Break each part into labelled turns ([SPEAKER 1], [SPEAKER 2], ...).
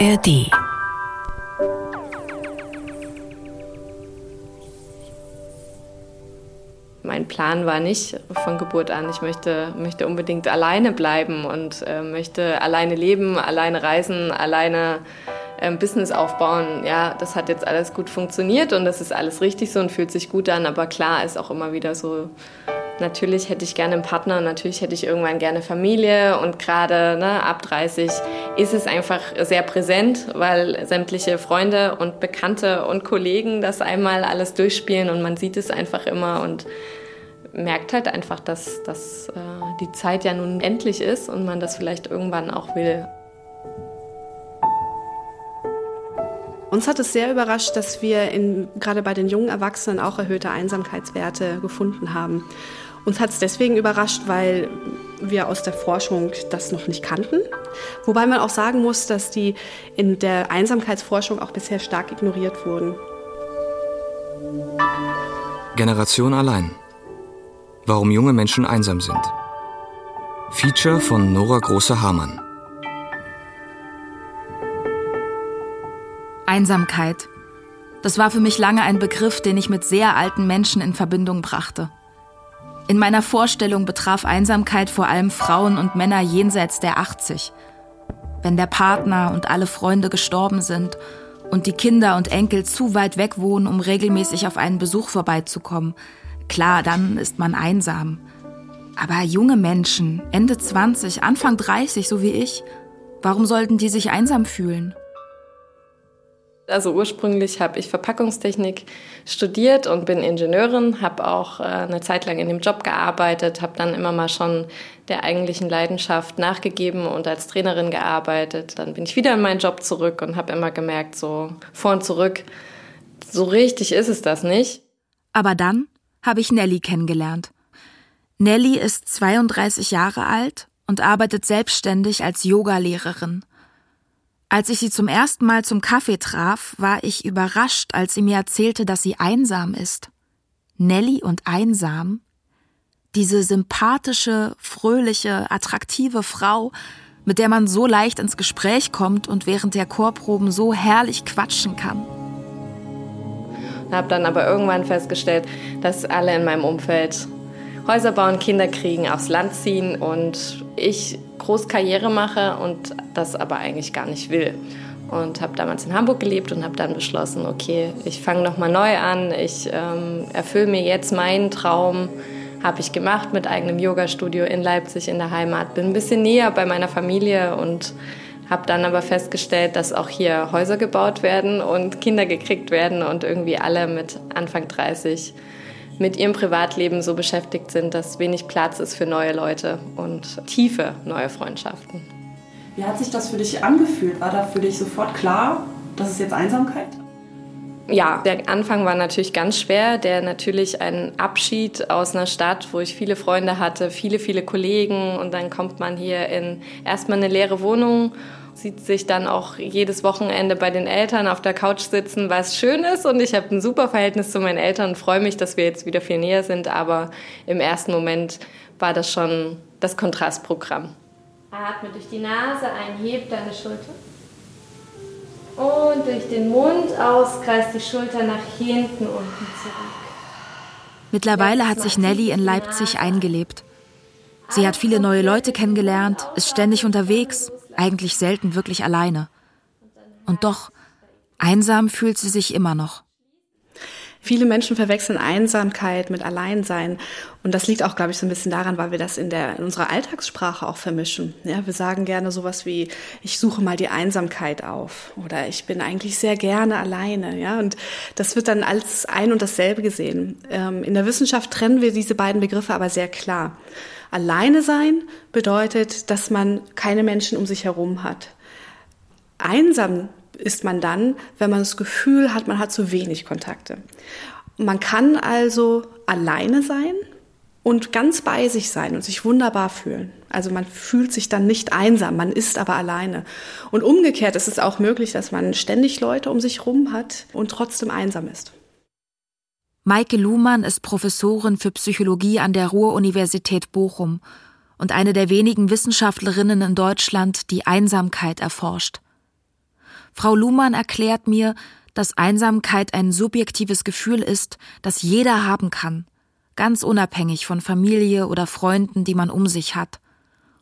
[SPEAKER 1] ARD
[SPEAKER 2] Mein Plan war nicht von Geburt an, ich möchte, möchte unbedingt alleine bleiben und äh, möchte alleine leben, alleine reisen, alleine äh, Business aufbauen. Ja, das hat jetzt alles gut funktioniert und das ist alles richtig so und fühlt sich gut an, aber klar ist auch immer wieder so Natürlich hätte ich gerne einen Partner und natürlich hätte ich irgendwann gerne Familie und gerade ne, ab 30 ist es einfach sehr präsent, weil sämtliche Freunde und Bekannte und Kollegen das einmal alles durchspielen und man sieht es einfach immer und merkt halt einfach, dass, dass äh, die Zeit ja nun endlich ist und man das vielleicht irgendwann auch will.
[SPEAKER 3] Uns hat es sehr überrascht, dass wir in, gerade bei den jungen Erwachsenen auch erhöhte Einsamkeitswerte gefunden haben. Uns hat es deswegen überrascht, weil wir aus der Forschung das noch nicht kannten. Wobei man auch sagen muss, dass die in der Einsamkeitsforschung auch bisher stark ignoriert wurden.
[SPEAKER 4] Generation allein. Warum junge Menschen einsam sind. Feature von Nora Große-Hamann.
[SPEAKER 5] Einsamkeit. Das war für mich lange ein Begriff, den ich mit sehr alten Menschen in Verbindung brachte. In meiner Vorstellung betraf Einsamkeit vor allem Frauen und Männer jenseits der 80. Wenn der Partner und alle Freunde gestorben sind und die Kinder und Enkel zu weit weg wohnen, um regelmäßig auf einen Besuch vorbeizukommen, klar, dann ist man einsam. Aber junge Menschen, Ende 20, Anfang 30, so wie ich, warum sollten die sich einsam fühlen?
[SPEAKER 2] Also ursprünglich habe ich Verpackungstechnik studiert und bin Ingenieurin, habe auch äh, eine Zeit lang in dem Job gearbeitet, habe dann immer mal schon der eigentlichen Leidenschaft nachgegeben und als Trainerin gearbeitet. Dann bin ich wieder in meinen Job zurück und habe immer gemerkt, so vor und zurück, so richtig ist es das nicht.
[SPEAKER 5] Aber dann habe ich Nelly kennengelernt. Nelly ist 32 Jahre alt und arbeitet selbstständig als Yogalehrerin. Als ich sie zum ersten Mal zum Kaffee traf, war ich überrascht, als sie mir erzählte, dass sie einsam ist. Nelly und einsam? Diese sympathische, fröhliche, attraktive Frau, mit der man so leicht ins Gespräch kommt und während der Chorproben so herrlich quatschen kann.
[SPEAKER 2] Habe dann aber irgendwann festgestellt, dass alle in meinem Umfeld Häuser bauen, Kinder kriegen, aufs Land ziehen und ich groß Karriere mache und das aber eigentlich gar nicht will. Und habe damals in Hamburg gelebt und habe dann beschlossen, okay, ich fange nochmal neu an, ich ähm, erfülle mir jetzt meinen Traum. Habe ich gemacht mit eigenem Yoga-Studio in Leipzig in der Heimat. Bin ein bisschen näher bei meiner Familie und habe dann aber festgestellt, dass auch hier Häuser gebaut werden und Kinder gekriegt werden und irgendwie alle mit Anfang 30 mit ihrem Privatleben so beschäftigt sind, dass wenig Platz ist für neue Leute und tiefe neue Freundschaften.
[SPEAKER 3] Wie hat sich das für dich angefühlt? War da für dich sofort klar, dass es jetzt Einsamkeit?
[SPEAKER 2] Ja, der Anfang war natürlich ganz schwer, der natürlich ein Abschied aus einer Stadt, wo ich viele Freunde hatte, viele, viele Kollegen und dann kommt man hier in erstmal eine leere Wohnung sieht sich dann auch jedes Wochenende bei den Eltern auf der Couch sitzen, was schön ist. Und ich habe ein super Verhältnis zu meinen Eltern und freue mich, dass wir jetzt wieder viel näher sind. Aber im ersten Moment war das schon das Kontrastprogramm. Atme durch die Nase ein, heb deine Schulter. Und durch den Mund aus kreist die Schulter nach hinten unten zurück.
[SPEAKER 5] Mittlerweile hat sich Nelly in Leipzig eingelebt. Sie hat viele neue Leute kennengelernt, ist ständig unterwegs, eigentlich selten wirklich alleine. Und doch, einsam fühlt sie sich immer noch.
[SPEAKER 3] Viele Menschen verwechseln Einsamkeit mit Alleinsein. Und das liegt auch, glaube ich, so ein bisschen daran, weil wir das in, der, in unserer Alltagssprache auch vermischen. Ja, wir sagen gerne sowas wie, ich suche mal die Einsamkeit auf oder ich bin eigentlich sehr gerne alleine. Ja, und das wird dann als ein und dasselbe gesehen. Ähm, in der Wissenschaft trennen wir diese beiden Begriffe aber sehr klar. Alleine sein bedeutet, dass man keine Menschen um sich herum hat. Einsam ist man dann, wenn man das Gefühl hat, man hat zu wenig Kontakte. Man kann also alleine sein und ganz bei sich sein und sich wunderbar fühlen. Also man fühlt sich dann nicht einsam, man ist aber alleine. Und umgekehrt ist es auch möglich, dass man ständig Leute um sich herum hat und trotzdem einsam ist.
[SPEAKER 5] Maike Luhmann ist Professorin für Psychologie an der Ruhr-Universität Bochum und eine der wenigen Wissenschaftlerinnen in Deutschland, die Einsamkeit erforscht. Frau Luhmann erklärt mir, dass Einsamkeit ein subjektives Gefühl ist, das jeder haben kann, ganz unabhängig von Familie oder Freunden, die man um sich hat.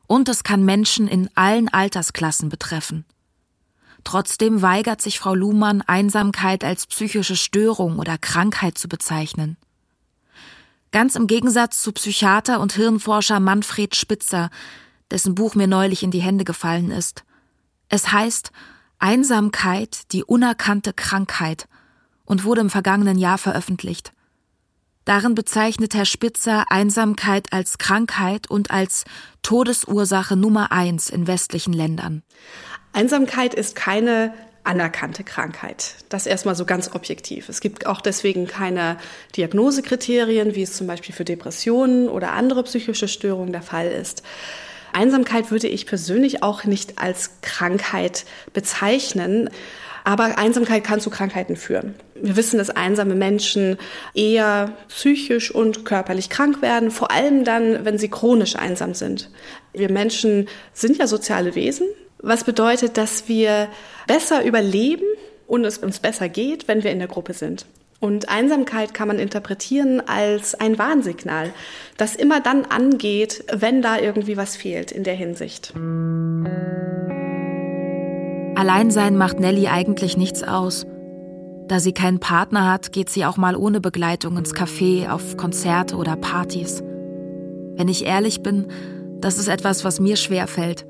[SPEAKER 5] Und es kann Menschen in allen Altersklassen betreffen. Trotzdem weigert sich Frau Luhmann, Einsamkeit als psychische Störung oder Krankheit zu bezeichnen. Ganz im Gegensatz zu Psychiater und Hirnforscher Manfred Spitzer, dessen Buch mir neulich in die Hände gefallen ist. Es heißt Einsamkeit, die unerkannte Krankheit und wurde im vergangenen Jahr veröffentlicht. Darin bezeichnet Herr Spitzer Einsamkeit als Krankheit und als Todesursache Nummer eins in westlichen Ländern.
[SPEAKER 3] Einsamkeit ist keine anerkannte Krankheit. Das erstmal so ganz objektiv. Es gibt auch deswegen keine Diagnosekriterien, wie es zum Beispiel für Depressionen oder andere psychische Störungen der Fall ist. Einsamkeit würde ich persönlich auch nicht als Krankheit bezeichnen. Aber Einsamkeit kann zu Krankheiten führen. Wir wissen, dass einsame Menschen eher psychisch und körperlich krank werden, vor allem dann, wenn sie chronisch einsam sind. Wir Menschen sind ja soziale Wesen, was bedeutet, dass wir besser überleben und es uns besser geht, wenn wir in der Gruppe sind. Und Einsamkeit kann man interpretieren als ein Warnsignal, das immer dann angeht, wenn da irgendwie was fehlt in der Hinsicht.
[SPEAKER 5] Alleinsein macht Nelly eigentlich nichts aus. Da sie keinen Partner hat, geht sie auch mal ohne Begleitung ins Café, auf Konzerte oder Partys. Wenn ich ehrlich bin, das ist etwas, was mir schwer fällt.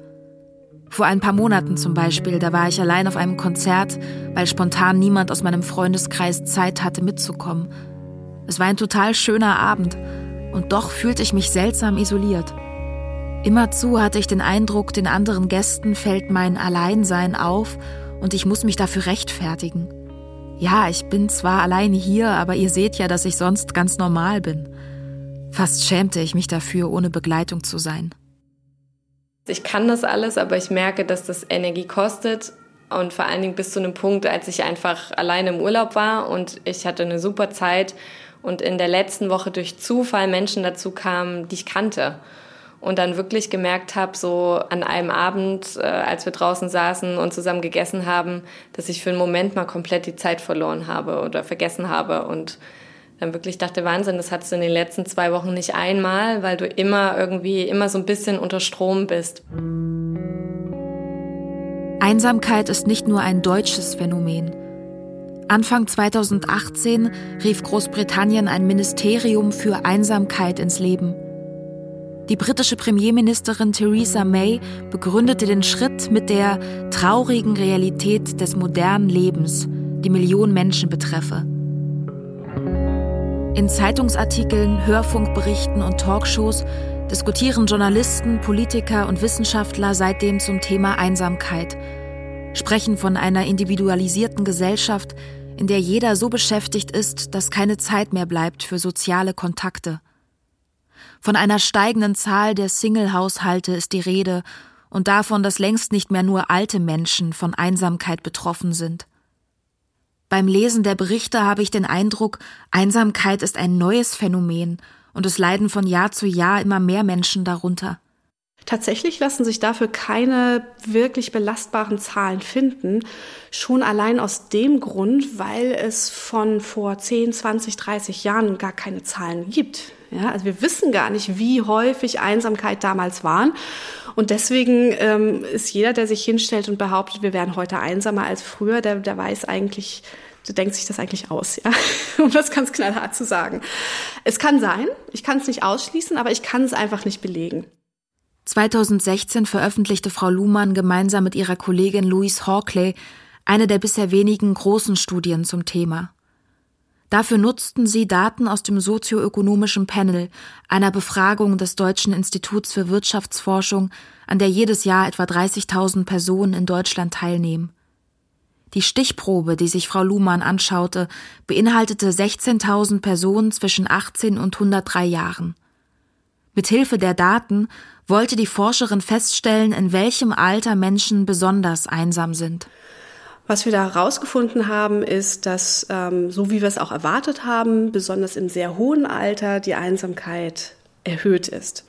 [SPEAKER 5] Vor ein paar Monaten zum Beispiel, da war ich allein auf einem Konzert, weil spontan niemand aus meinem Freundeskreis Zeit hatte mitzukommen. Es war ein total schöner Abend und doch fühlte ich mich seltsam isoliert. Immerzu hatte ich den Eindruck, den anderen Gästen fällt mein Alleinsein auf und ich muss mich dafür rechtfertigen. Ja, ich bin zwar allein hier, aber ihr seht ja, dass ich sonst ganz normal bin. Fast schämte ich mich dafür, ohne Begleitung zu sein.
[SPEAKER 2] Ich kann das alles, aber ich merke, dass das Energie kostet. Und vor allen Dingen bis zu einem Punkt, als ich einfach alleine im Urlaub war und ich hatte eine super Zeit und in der letzten Woche durch Zufall Menschen dazu kamen, die ich kannte. Und dann wirklich gemerkt habe, so an einem Abend, äh, als wir draußen saßen und zusammen gegessen haben, dass ich für einen Moment mal komplett die Zeit verloren habe oder vergessen habe und dann wirklich dachte, Wahnsinn, das hattest du in den letzten zwei Wochen nicht einmal, weil du immer irgendwie, immer so ein bisschen unter Strom bist.
[SPEAKER 5] Einsamkeit ist nicht nur ein deutsches Phänomen. Anfang 2018 rief Großbritannien ein Ministerium für Einsamkeit ins Leben. Die britische Premierministerin Theresa May begründete den Schritt mit der traurigen Realität des modernen Lebens, die Millionen Menschen betreffe. In Zeitungsartikeln, Hörfunkberichten und Talkshows diskutieren Journalisten, Politiker und Wissenschaftler seitdem zum Thema Einsamkeit, sprechen von einer individualisierten Gesellschaft, in der jeder so beschäftigt ist, dass keine Zeit mehr bleibt für soziale Kontakte. Von einer steigenden Zahl der Single-Haushalte ist die Rede und davon, dass längst nicht mehr nur alte Menschen von Einsamkeit betroffen sind. Beim Lesen der Berichte habe ich den Eindruck, Einsamkeit ist ein neues Phänomen und es leiden von Jahr zu Jahr immer mehr Menschen darunter.
[SPEAKER 3] Tatsächlich lassen sich dafür keine wirklich belastbaren Zahlen finden, schon allein aus dem Grund, weil es von vor 10, 20, 30 Jahren gar keine Zahlen gibt. Ja, also wir wissen gar nicht, wie häufig Einsamkeit damals waren. Und deswegen ähm, ist jeder, der sich hinstellt und behauptet, wir wären heute einsamer als früher, der, der weiß eigentlich, der denkt sich das eigentlich aus, ja. Um das ganz knallhart zu sagen. Es kann sein, ich kann es nicht ausschließen, aber ich kann es einfach nicht belegen.
[SPEAKER 5] 2016 veröffentlichte Frau Luhmann gemeinsam mit ihrer Kollegin Louise Hawkley eine der bisher wenigen großen Studien zum Thema. Dafür nutzten sie Daten aus dem sozioökonomischen Panel, einer Befragung des Deutschen Instituts für Wirtschaftsforschung, an der jedes Jahr etwa 30.000 Personen in Deutschland teilnehmen. Die Stichprobe, die sich Frau Luhmann anschaute, beinhaltete 16.000 Personen zwischen 18 und 103 Jahren. Mit Hilfe der Daten wollte die Forscherin feststellen, in welchem Alter Menschen besonders einsam sind.
[SPEAKER 3] Was wir da herausgefunden haben, ist, dass, ähm, so wie wir es auch erwartet haben, besonders im sehr hohen Alter die Einsamkeit erhöht ist.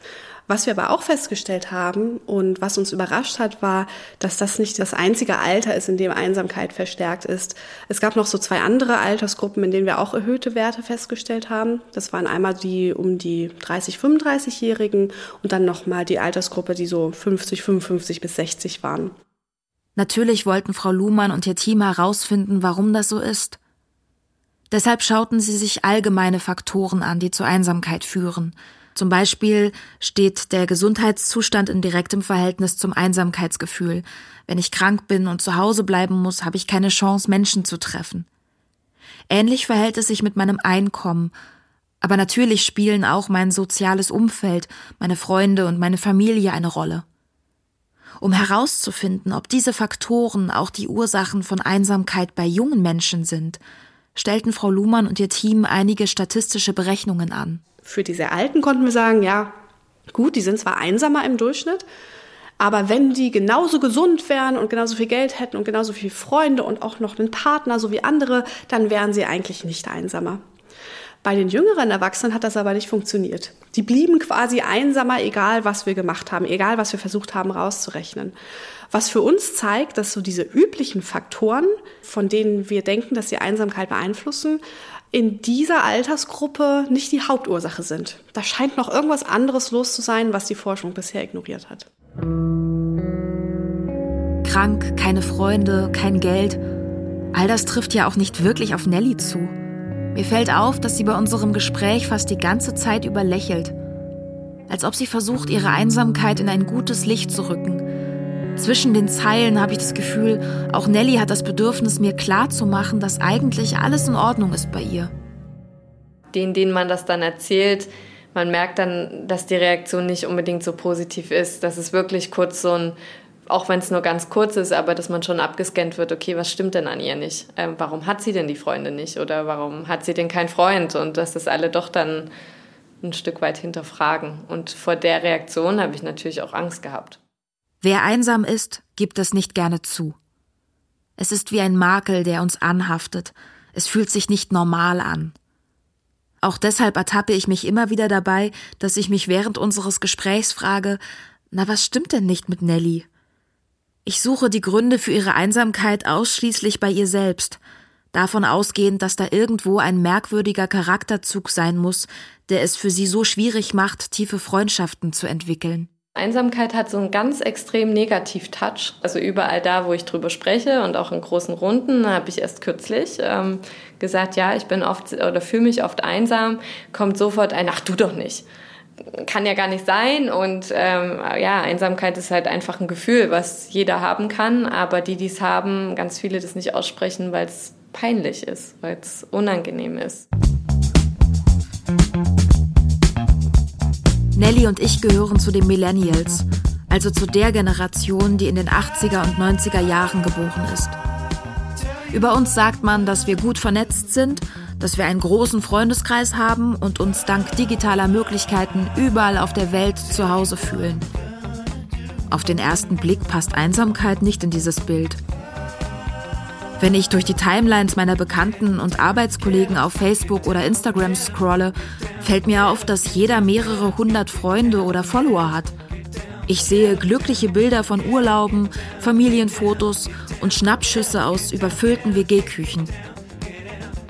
[SPEAKER 3] Was wir aber auch festgestellt haben und was uns überrascht hat, war, dass das nicht das einzige Alter ist, in dem Einsamkeit verstärkt ist. Es gab noch so zwei andere Altersgruppen, in denen wir auch erhöhte Werte festgestellt haben. Das waren einmal die um die 30, 35-Jährigen und dann nochmal die Altersgruppe, die so 50, 55 bis 60 waren.
[SPEAKER 5] Natürlich wollten Frau Luhmann und ihr Team herausfinden, warum das so ist. Deshalb schauten sie sich allgemeine Faktoren an, die zur Einsamkeit führen – zum Beispiel steht der Gesundheitszustand in direktem Verhältnis zum Einsamkeitsgefühl. Wenn ich krank bin und zu Hause bleiben muss, habe ich keine Chance, Menschen zu treffen. Ähnlich verhält es sich mit meinem Einkommen. Aber natürlich spielen auch mein soziales Umfeld, meine Freunde und meine Familie eine Rolle. Um herauszufinden, ob diese Faktoren auch die Ursachen von Einsamkeit bei jungen Menschen sind, stellten Frau Luhmann und ihr Team einige statistische Berechnungen an
[SPEAKER 3] für die sehr Alten konnten wir sagen, ja, gut, die sind zwar einsamer im Durchschnitt, aber wenn die genauso gesund wären und genauso viel Geld hätten und genauso viele Freunde und auch noch einen Partner, so wie andere, dann wären sie eigentlich nicht einsamer. Bei den jüngeren Erwachsenen hat das aber nicht funktioniert. Die blieben quasi einsamer, egal was wir gemacht haben, egal was wir versucht haben rauszurechnen. Was für uns zeigt, dass so diese üblichen Faktoren, von denen wir denken, dass sie Einsamkeit beeinflussen, in dieser Altersgruppe nicht die Hauptursache sind. Da scheint noch irgendwas anderes los zu sein, was die Forschung bisher ignoriert hat.
[SPEAKER 5] Krank, keine Freunde, kein Geld. All das trifft ja auch nicht wirklich auf Nelly zu. Mir fällt auf, dass sie bei unserem Gespräch fast die ganze Zeit über lächelt. Als ob sie versucht, ihre Einsamkeit in ein gutes Licht zu rücken zwischen den Zeilen habe ich das Gefühl, auch Nelly hat das Bedürfnis, mir klarzumachen, dass eigentlich alles in Ordnung ist bei ihr.
[SPEAKER 2] Den, denen man das dann erzählt, man merkt dann, dass die Reaktion nicht unbedingt so positiv ist. Dass es wirklich kurz so ein, auch wenn es nur ganz kurz ist, aber dass man schon abgescannt wird, okay, was stimmt denn an ihr nicht? Ähm, warum hat sie denn die Freunde nicht? Oder warum hat sie denn keinen Freund? Und dass das alle doch dann ein Stück weit hinterfragen. Und vor der Reaktion habe ich natürlich auch Angst gehabt.
[SPEAKER 5] Wer einsam ist, gibt es nicht gerne zu. Es ist wie ein Makel, der uns anhaftet. Es fühlt sich nicht normal an. Auch deshalb ertappe ich mich immer wieder dabei, dass ich mich während unseres Gesprächs frage, na was stimmt denn nicht mit Nelly? Ich suche die Gründe für ihre Einsamkeit ausschließlich bei ihr selbst, davon ausgehend, dass da irgendwo ein merkwürdiger Charakterzug sein muss, der es für sie so schwierig macht, tiefe Freundschaften zu entwickeln.
[SPEAKER 2] Einsamkeit hat so einen ganz extrem Negativ-Touch. Also überall da, wo ich drüber spreche und auch in großen Runden, habe ich erst kürzlich ähm, gesagt, ja, ich bin oft oder fühle mich oft einsam, kommt sofort ein, ach du doch nicht. Kann ja gar nicht sein und ähm, ja, Einsamkeit ist halt einfach ein Gefühl, was jeder haben kann, aber die, die es haben, ganz viele das nicht aussprechen, weil es peinlich ist, weil es unangenehm ist.
[SPEAKER 5] Nelly und ich gehören zu den Millennials, also zu der Generation, die in den 80er und 90er Jahren geboren ist. Über uns sagt man, dass wir gut vernetzt sind, dass wir einen großen Freundeskreis haben und uns dank digitaler Möglichkeiten überall auf der Welt zu Hause fühlen. Auf den ersten Blick passt Einsamkeit nicht in dieses Bild. Wenn ich durch die Timelines meiner Bekannten und Arbeitskollegen auf Facebook oder Instagram scrolle, fällt mir auf, dass jeder mehrere hundert Freunde oder Follower hat. Ich sehe glückliche Bilder von Urlauben, Familienfotos und Schnappschüsse aus überfüllten WG-Küchen.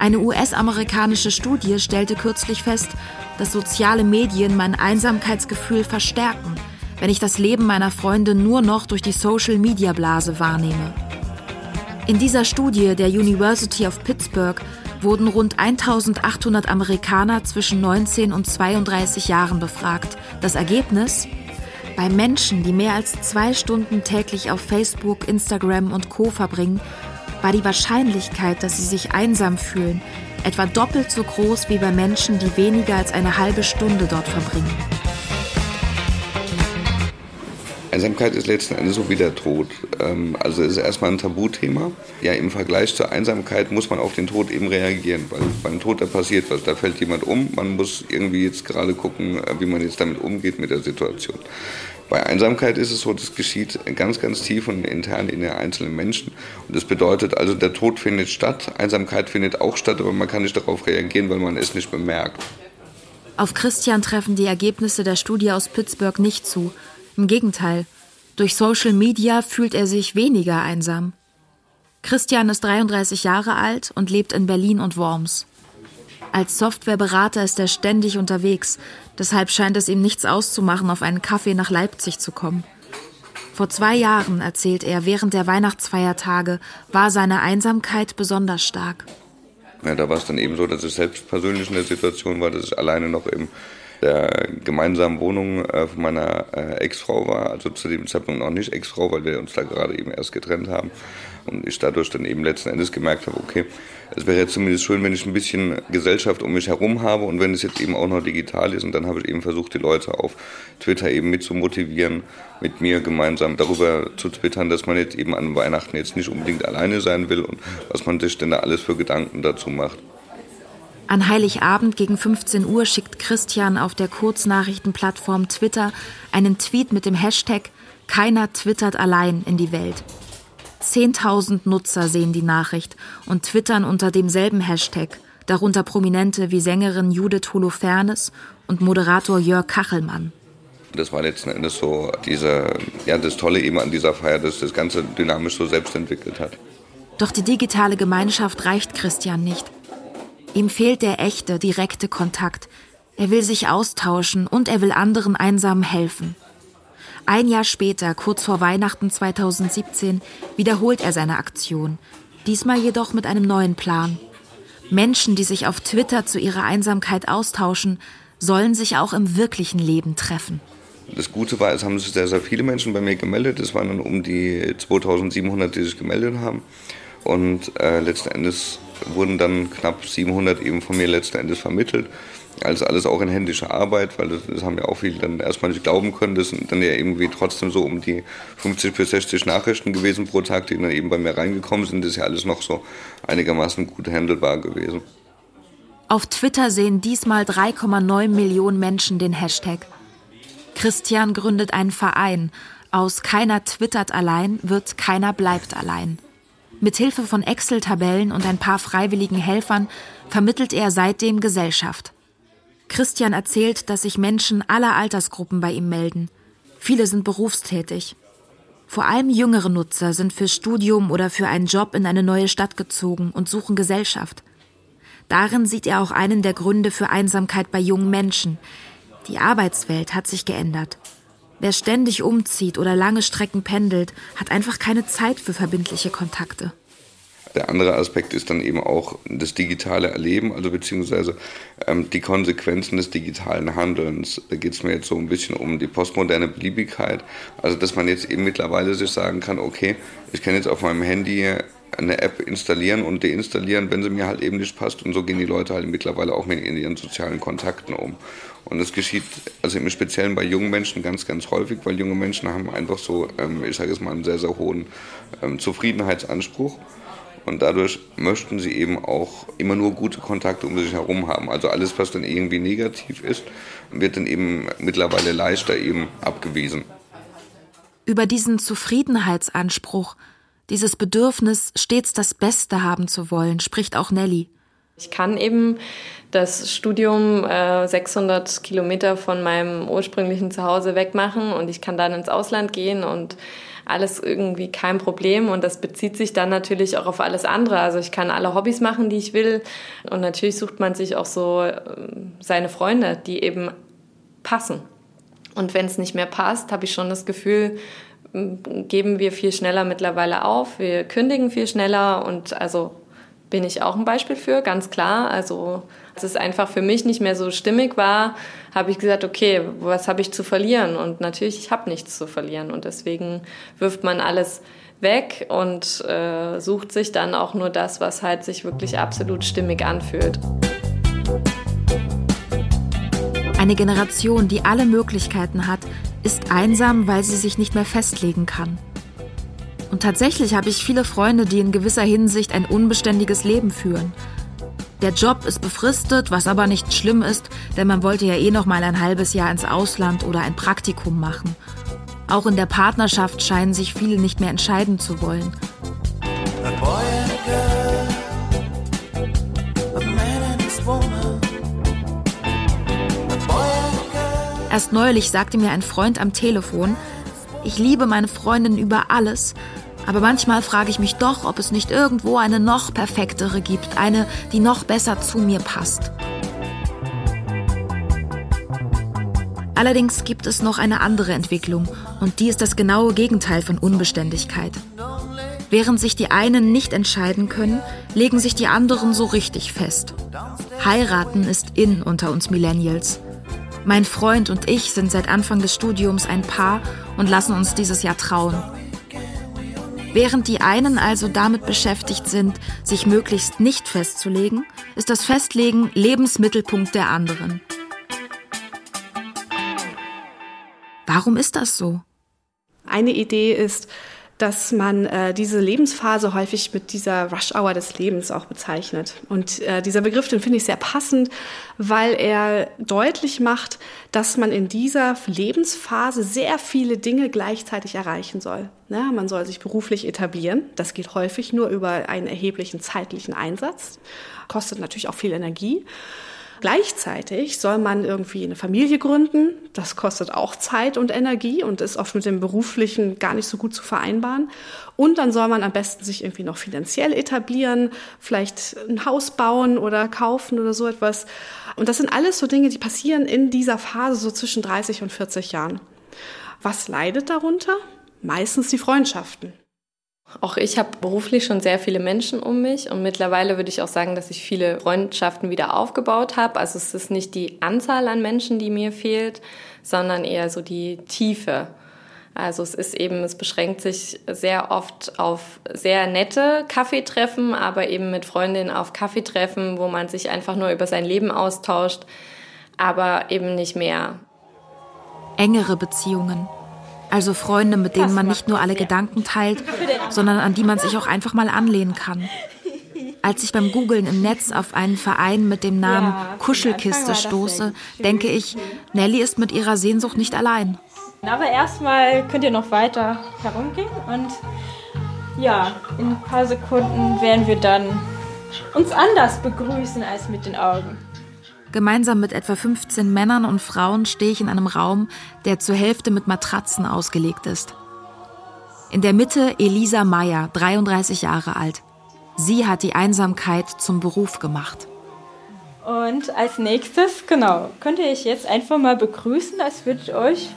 [SPEAKER 5] Eine US-amerikanische Studie stellte kürzlich fest, dass soziale Medien mein Einsamkeitsgefühl verstärken, wenn ich das Leben meiner Freunde nur noch durch die Social-Media-Blase wahrnehme. In dieser Studie der University of Pittsburgh wurden rund 1800 Amerikaner zwischen 19 und 32 Jahren befragt. Das Ergebnis? Bei Menschen, die mehr als zwei Stunden täglich auf Facebook, Instagram und Co verbringen, war die Wahrscheinlichkeit, dass sie sich einsam fühlen, etwa doppelt so groß wie bei Menschen, die weniger als eine halbe Stunde dort verbringen.
[SPEAKER 1] Einsamkeit ist letzten Endes so wie der Tod. Ähm, also es ist erstmal ein Tabuthema. Ja, im Vergleich zur Einsamkeit muss man auf den Tod eben reagieren, weil beim Tod da passiert was, da fällt jemand um. Man muss irgendwie jetzt gerade gucken, äh, wie man jetzt damit umgeht mit der Situation. Bei Einsamkeit ist es so, das geschieht ganz, ganz tief und intern in den einzelnen Menschen. Und das bedeutet also, der Tod findet statt, Einsamkeit findet auch statt, aber man kann nicht darauf reagieren, weil man es nicht bemerkt.
[SPEAKER 5] Auf Christian treffen die Ergebnisse der Studie aus Pittsburgh nicht zu. Im Gegenteil, durch Social Media fühlt er sich weniger einsam. Christian ist 33 Jahre alt und lebt in Berlin und Worms. Als Softwareberater ist er ständig unterwegs, deshalb scheint es ihm nichts auszumachen, auf einen Kaffee nach Leipzig zu kommen. Vor zwei Jahren, erzählt er, während der Weihnachtsfeiertage war seine Einsamkeit besonders stark.
[SPEAKER 1] Ja, da war es dann eben so, dass ich selbst persönlich in der Situation war, dass ich alleine noch im der gemeinsamen Wohnung äh, von meiner äh, Ex-Frau war, also zu dem Zeitpunkt noch nicht Ex-Frau, weil wir uns da gerade eben erst getrennt haben. Und ich dadurch dann eben letzten Endes gemerkt habe, okay, es wäre jetzt zumindest schön, wenn ich ein bisschen Gesellschaft um mich herum habe und wenn es jetzt eben auch noch digital ist. Und dann habe ich eben versucht, die Leute auf Twitter eben mit zu motivieren, mit mir gemeinsam darüber zu twittern, dass man jetzt eben an Weihnachten jetzt nicht unbedingt alleine sein will und was man sich denn da alles für Gedanken dazu macht.
[SPEAKER 5] An Heiligabend gegen 15 Uhr schickt Christian auf der Kurznachrichtenplattform Twitter einen Tweet mit dem Hashtag Keiner twittert allein in die Welt. 10.000 Nutzer sehen die Nachricht und twittern unter demselben Hashtag, darunter Prominente wie Sängerin Judith Holofernes und Moderator Jörg Kachelmann.
[SPEAKER 1] Das war letzten Endes so diese, ja, das Tolle eben an dieser Feier, dass das Ganze dynamisch so selbst entwickelt hat.
[SPEAKER 5] Doch die digitale Gemeinschaft reicht Christian nicht. Ihm fehlt der echte, direkte Kontakt. Er will sich austauschen und er will anderen Einsamen helfen. Ein Jahr später, kurz vor Weihnachten 2017, wiederholt er seine Aktion. Diesmal jedoch mit einem neuen Plan. Menschen, die sich auf Twitter zu ihrer Einsamkeit austauschen, sollen sich auch im wirklichen Leben treffen.
[SPEAKER 1] Das Gute war, es haben sich sehr, sehr viele Menschen bei mir gemeldet. Es waren dann um die 2700, die sich gemeldet haben. Und äh, letzten Endes wurden dann knapp 700 eben von mir letzten Endes vermittelt. Also alles auch in händischer Arbeit, weil das, das haben ja auch viele dann erstmal nicht glauben können. Das sind dann ja irgendwie trotzdem so um die 50 bis 60 Nachrichten gewesen pro Tag, die dann eben bei mir reingekommen sind. Das ist ja alles noch so einigermaßen gut handelbar gewesen.
[SPEAKER 5] Auf Twitter sehen diesmal 3,9 Millionen Menschen den Hashtag. Christian gründet einen Verein. Aus Keiner twittert allein wird Keiner bleibt allein. Mit Hilfe von Excel-Tabellen und ein paar freiwilligen Helfern vermittelt er seitdem Gesellschaft. Christian erzählt, dass sich Menschen aller Altersgruppen bei ihm melden. Viele sind berufstätig. Vor allem jüngere Nutzer sind für Studium oder für einen Job in eine neue Stadt gezogen und suchen Gesellschaft. Darin sieht er auch einen der Gründe für Einsamkeit bei jungen Menschen. Die Arbeitswelt hat sich geändert. Wer ständig umzieht oder lange Strecken pendelt, hat einfach keine Zeit für verbindliche Kontakte.
[SPEAKER 1] Der andere Aspekt ist dann eben auch das digitale Erleben, also beziehungsweise ähm, die Konsequenzen des digitalen Handelns. Da geht es mir jetzt so ein bisschen um die postmoderne Beliebigkeit. Also dass man jetzt eben mittlerweile sich sagen kann, okay, ich kann jetzt auf meinem Handy eine App installieren und deinstallieren, wenn sie mir halt eben nicht passt. Und so gehen die Leute halt mittlerweile auch mit ihren sozialen Kontakten um. Und das geschieht also im Speziellen bei jungen Menschen ganz, ganz häufig, weil junge Menschen haben einfach so, ähm, ich sage es mal, einen sehr, sehr hohen ähm, Zufriedenheitsanspruch. Und dadurch möchten sie eben auch immer nur gute Kontakte um sich herum haben. Also alles, was dann irgendwie negativ ist, wird dann eben mittlerweile leichter eben abgewiesen.
[SPEAKER 5] Über diesen Zufriedenheitsanspruch dieses Bedürfnis, stets das Beste haben zu wollen, spricht auch Nelly.
[SPEAKER 2] Ich kann eben das Studium äh, 600 Kilometer von meinem ursprünglichen Zuhause wegmachen und ich kann dann ins Ausland gehen und alles irgendwie kein Problem und das bezieht sich dann natürlich auch auf alles andere. Also ich kann alle Hobbys machen, die ich will und natürlich sucht man sich auch so äh, seine Freunde, die eben passen. Und wenn es nicht mehr passt, habe ich schon das Gefühl, geben wir viel schneller mittlerweile auf, wir kündigen viel schneller und also bin ich auch ein Beispiel für, ganz klar. Also als es einfach für mich nicht mehr so stimmig war, habe ich gesagt, okay, was habe ich zu verlieren? Und natürlich, ich habe nichts zu verlieren und deswegen wirft man alles weg und äh, sucht sich dann auch nur das, was halt sich wirklich absolut stimmig anfühlt.
[SPEAKER 5] Eine Generation, die alle Möglichkeiten hat, ist einsam, weil sie sich nicht mehr festlegen kann. Und tatsächlich habe ich viele Freunde, die in gewisser Hinsicht ein unbeständiges Leben führen. Der Job ist befristet, was aber nicht schlimm ist, denn man wollte ja eh noch mal ein halbes Jahr ins Ausland oder ein Praktikum machen. Auch in der Partnerschaft scheinen sich viele nicht mehr entscheiden zu wollen. Erst neulich sagte mir ein Freund am Telefon, ich liebe meine Freundin über alles, aber manchmal frage ich mich doch, ob es nicht irgendwo eine noch perfektere gibt, eine, die noch besser zu mir passt. Allerdings gibt es noch eine andere Entwicklung und die ist das genaue Gegenteil von Unbeständigkeit. Während sich die einen nicht entscheiden können, legen sich die anderen so richtig fest. Heiraten ist in unter uns Millennials. Mein Freund und ich sind seit Anfang des Studiums ein Paar und lassen uns dieses Jahr trauen. Während die einen also damit beschäftigt sind, sich möglichst nicht festzulegen, ist das Festlegen Lebensmittelpunkt der anderen. Warum ist das so?
[SPEAKER 3] Eine Idee ist, dass man äh, diese Lebensphase häufig mit dieser Rush-Hour des Lebens auch bezeichnet. Und äh, dieser Begriff, den finde ich sehr passend, weil er deutlich macht, dass man in dieser Lebensphase sehr viele Dinge gleichzeitig erreichen soll. Ja, man soll sich beruflich etablieren. Das geht häufig nur über einen erheblichen zeitlichen Einsatz. Kostet natürlich auch viel Energie. Gleichzeitig soll man irgendwie eine Familie gründen. Das kostet auch Zeit und Energie und ist oft mit dem Beruflichen gar nicht so gut zu vereinbaren. Und dann soll man am besten sich irgendwie noch finanziell etablieren, vielleicht ein Haus bauen oder kaufen oder so etwas. Und das sind alles so Dinge, die passieren in dieser Phase so zwischen 30 und 40 Jahren. Was leidet darunter? Meistens die Freundschaften.
[SPEAKER 2] Auch ich habe beruflich schon sehr viele Menschen um mich und mittlerweile würde ich auch sagen, dass ich viele Freundschaften wieder aufgebaut habe. Also es ist nicht die Anzahl an Menschen, die mir fehlt, sondern eher so die Tiefe. Also es ist eben, es beschränkt sich sehr oft auf sehr nette Kaffeetreffen, aber eben mit Freundinnen auf Kaffeetreffen, wo man sich einfach nur über sein Leben austauscht, aber eben nicht mehr.
[SPEAKER 5] Engere Beziehungen. Also Freunde, mit denen man nicht nur alle Gedanken teilt, sondern an die man sich auch einfach mal anlehnen kann. Als ich beim Googlen im Netz auf einen Verein mit dem Namen Kuschelkiste stoße, denke ich, Nelly ist mit ihrer Sehnsucht nicht allein.
[SPEAKER 6] Aber erstmal könnt ihr noch weiter herumgehen und ja, in ein paar Sekunden werden wir dann uns anders begrüßen als mit den Augen.
[SPEAKER 5] Gemeinsam mit etwa 15 Männern und Frauen stehe ich in einem Raum, der zur Hälfte mit Matratzen ausgelegt ist. In der Mitte Elisa Meyer, 33 Jahre alt. Sie hat die Einsamkeit zum Beruf gemacht.
[SPEAKER 6] Und als nächstes, genau, könnte ich jetzt einfach mal begrüßen, als würde ich euch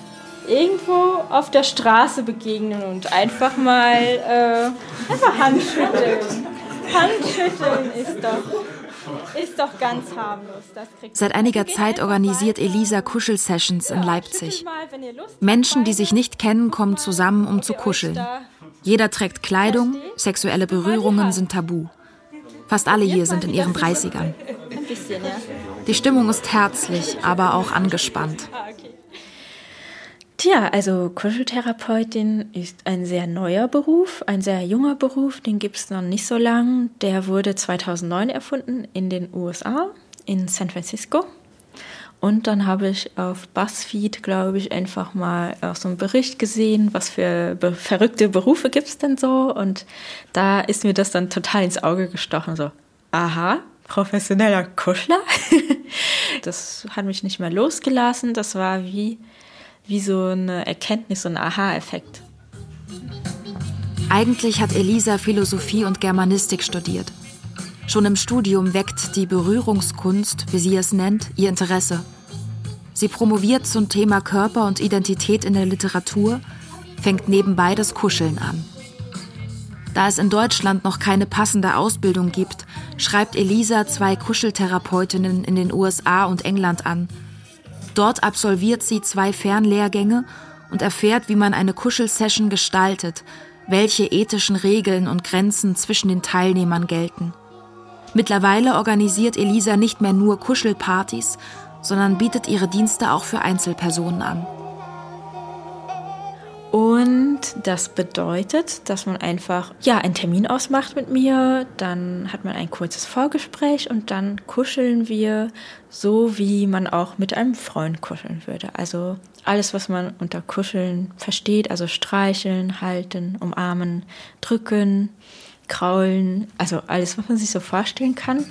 [SPEAKER 6] irgendwo auf der Straße begegnen und einfach mal äh, einfach Handschütteln. Handschütteln ist doch ist doch ganz harmlos.
[SPEAKER 5] Seit einiger Zeit organisiert Elisa Kuschelsessions in Leipzig. Menschen, die sich nicht kennen, kommen zusammen, um zu kuscheln. Jeder trägt Kleidung, sexuelle Berührungen sind tabu. Fast alle hier sind in ihren 30ern. Die Stimmung ist herzlich, aber auch angespannt.
[SPEAKER 6] Tja, also Kuscheltherapeutin ist ein sehr neuer Beruf, ein sehr junger Beruf, den gibt es noch nicht so lang. Der wurde 2009 erfunden in den USA, in San Francisco. Und dann habe ich auf BuzzFeed, glaube ich, einfach mal auch so einen Bericht gesehen, was für be verrückte Berufe gibt es denn so. Und da ist mir das dann total ins Auge gestochen, so, aha, professioneller Kuschler. das hat mich nicht mehr losgelassen. Das war wie wie so eine Erkenntnis, so ein Aha-Effekt.
[SPEAKER 5] Eigentlich hat Elisa Philosophie und Germanistik studiert. Schon im Studium weckt die Berührungskunst, wie sie es nennt, ihr Interesse. Sie promoviert zum Thema Körper und Identität in der Literatur, fängt nebenbei das Kuscheln an. Da es in Deutschland noch keine passende Ausbildung gibt, schreibt Elisa zwei Kuscheltherapeutinnen in den USA und England an – Dort absolviert sie zwei Fernlehrgänge und erfährt, wie man eine Kuschelsession gestaltet, welche ethischen Regeln und Grenzen zwischen den Teilnehmern gelten. Mittlerweile organisiert Elisa nicht mehr nur Kuschelpartys, sondern bietet ihre Dienste auch für Einzelpersonen an.
[SPEAKER 6] Und das bedeutet, dass man einfach ja einen Termin ausmacht mit mir, dann hat man ein kurzes Vorgespräch und dann kuscheln wir so, wie man auch mit einem Freund kuscheln würde. Also alles, was man unter Kuscheln versteht, also streicheln, halten, umarmen, drücken, kraulen, also alles, was man sich so vorstellen kann.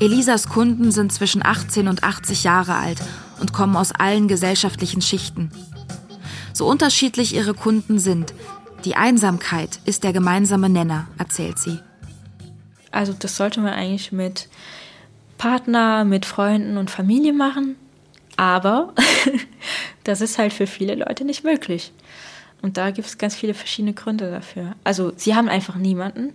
[SPEAKER 5] Elisas Kunden sind zwischen 18 und 80 Jahre alt und kommen aus allen gesellschaftlichen Schichten. So unterschiedlich ihre Kunden sind, die Einsamkeit ist der gemeinsame Nenner, erzählt sie.
[SPEAKER 6] Also das sollte man eigentlich mit Partner, mit Freunden und Familie machen. Aber das ist halt für viele Leute nicht möglich. Und da gibt es ganz viele verschiedene Gründe dafür. Also sie haben einfach niemanden.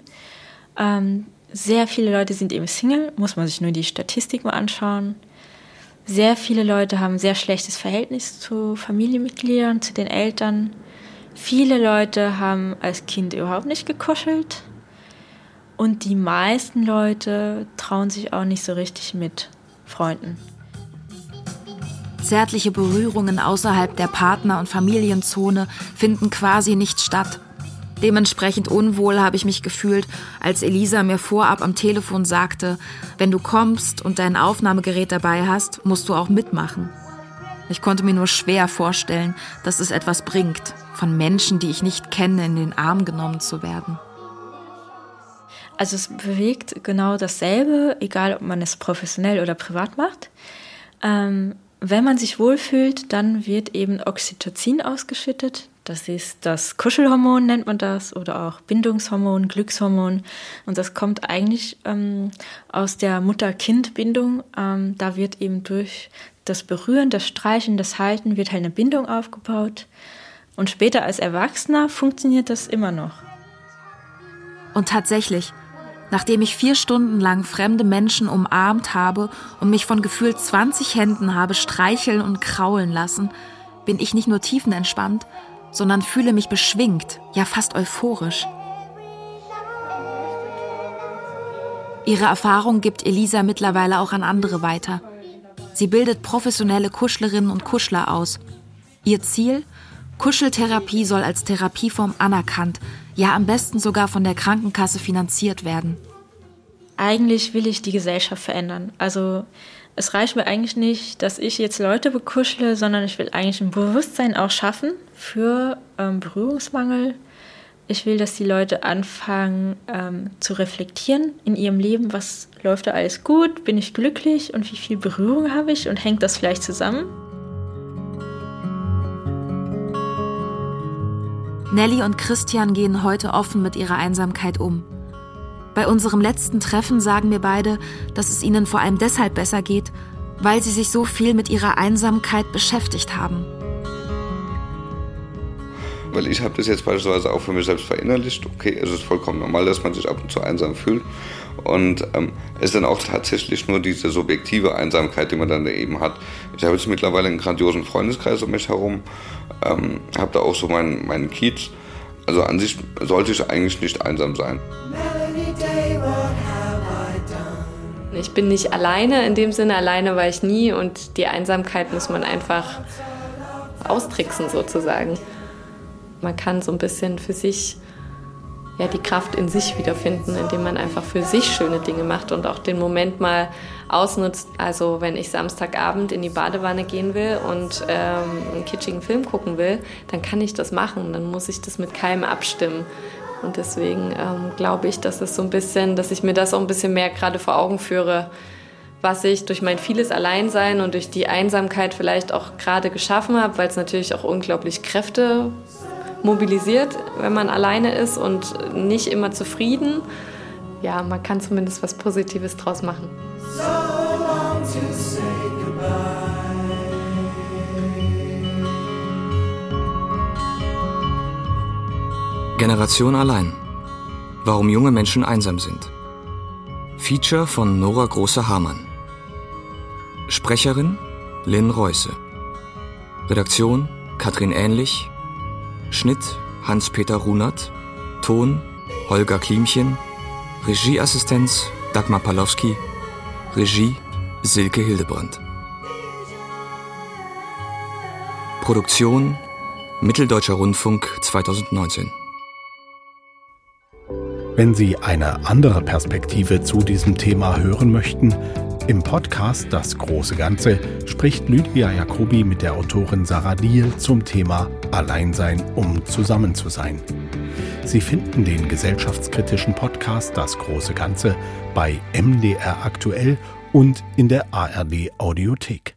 [SPEAKER 6] Ähm, sehr viele Leute sind eben Single, muss man sich nur die Statistik mal anschauen. Sehr viele Leute haben ein sehr schlechtes Verhältnis zu Familienmitgliedern, zu den Eltern. Viele Leute haben als Kind überhaupt nicht gekuschelt. Und die meisten Leute trauen sich auch nicht so richtig mit Freunden.
[SPEAKER 5] Zärtliche Berührungen außerhalb der Partner- und Familienzone finden quasi nicht statt. Dementsprechend unwohl habe ich mich gefühlt, als Elisa mir vorab am Telefon sagte, wenn du kommst und dein Aufnahmegerät dabei hast, musst du auch mitmachen. Ich konnte mir nur schwer vorstellen, dass es etwas bringt, von Menschen, die ich nicht kenne, in den Arm genommen zu werden.
[SPEAKER 6] Also es bewegt genau dasselbe, egal ob man es professionell oder privat macht. Ähm, wenn man sich wohlfühlt, dann wird eben Oxytocin ausgeschüttet. Das ist das Kuschelhormon, nennt man das, oder auch Bindungshormon, Glückshormon. Und das kommt eigentlich ähm, aus der Mutter-Kind-Bindung. Ähm, da wird eben durch das Berühren, das Streichen, das Halten wird halt eine Bindung aufgebaut. Und später als Erwachsener funktioniert das immer noch.
[SPEAKER 5] Und tatsächlich, nachdem ich vier Stunden lang fremde Menschen umarmt habe und mich von gefühlt 20 Händen habe streicheln und kraulen lassen, bin ich nicht nur tiefenentspannt, sondern fühle mich beschwingt, ja fast euphorisch. Ihre Erfahrung gibt Elisa mittlerweile auch an andere weiter. Sie bildet professionelle Kuschlerinnen und Kuschler aus. Ihr Ziel? Kuscheltherapie soll als Therapieform anerkannt, ja am besten sogar von der Krankenkasse finanziert werden.
[SPEAKER 6] Eigentlich will ich die Gesellschaft verändern. Also es reicht mir eigentlich nicht, dass ich jetzt Leute bekuschle, sondern ich will eigentlich ein Bewusstsein auch schaffen für ähm, Berührungsmangel. Ich will, dass die Leute anfangen ähm, zu reflektieren in ihrem Leben, was läuft da alles gut, bin ich glücklich und wie viel Berührung habe ich und hängt das vielleicht zusammen.
[SPEAKER 5] Nelly und Christian gehen heute offen mit ihrer Einsamkeit um. Bei unserem letzten Treffen sagen mir beide, dass es ihnen vor allem deshalb besser geht, weil sie sich so viel mit ihrer Einsamkeit beschäftigt haben.
[SPEAKER 1] Weil ich habe das jetzt beispielsweise auch für mich selbst verinnerlicht. Okay, es ist vollkommen normal, dass man sich ab und zu einsam fühlt. Und ähm, es ist dann auch tatsächlich nur diese subjektive Einsamkeit, die man dann eben hat. Ich habe jetzt mittlerweile einen grandiosen Freundeskreis um mich herum, ähm, habe da auch so meinen, meinen Kiez. Also an sich sollte ich eigentlich nicht einsam sein.
[SPEAKER 2] Ich bin nicht alleine, in dem Sinne alleine war ich nie und die Einsamkeit muss man einfach austricksen sozusagen. Man kann so ein bisschen für sich ja, die Kraft in sich wiederfinden, indem man einfach für sich schöne Dinge macht und auch den Moment mal ausnutzt. Also wenn ich Samstagabend in die Badewanne gehen will und ähm, einen kitschigen Film gucken will, dann kann ich das machen. Dann muss ich das mit keinem abstimmen. Und deswegen ähm, glaube ich, dass es so ein bisschen, dass ich mir das auch ein bisschen mehr gerade vor Augen führe, was ich durch mein vieles Alleinsein und durch die Einsamkeit vielleicht auch gerade geschaffen habe, weil es natürlich auch unglaublich Kräfte mobilisiert, wenn man alleine ist und nicht immer zufrieden. Ja, man kann zumindest was Positives draus machen.
[SPEAKER 4] Generation allein. Warum junge Menschen einsam sind. Feature von Nora Große-Hamann. Sprecherin Lynn Reusse. Redaktion Katrin Ähnlich Schnitt Hans-Peter Runert, Ton Holger Klimchen, Regieassistenz Dagmar Palowski, Regie Silke Hildebrandt. Produktion Mitteldeutscher Rundfunk 2019.
[SPEAKER 7] Wenn Sie eine andere Perspektive zu diesem Thema hören möchten, im Podcast Das große Ganze spricht Lydia Jacobi mit der Autorin Sarah Diel zum Thema Alleinsein, um zusammen zu sein. Sie finden den gesellschaftskritischen Podcast Das große Ganze bei MDR aktuell und in der ARD Audiothek.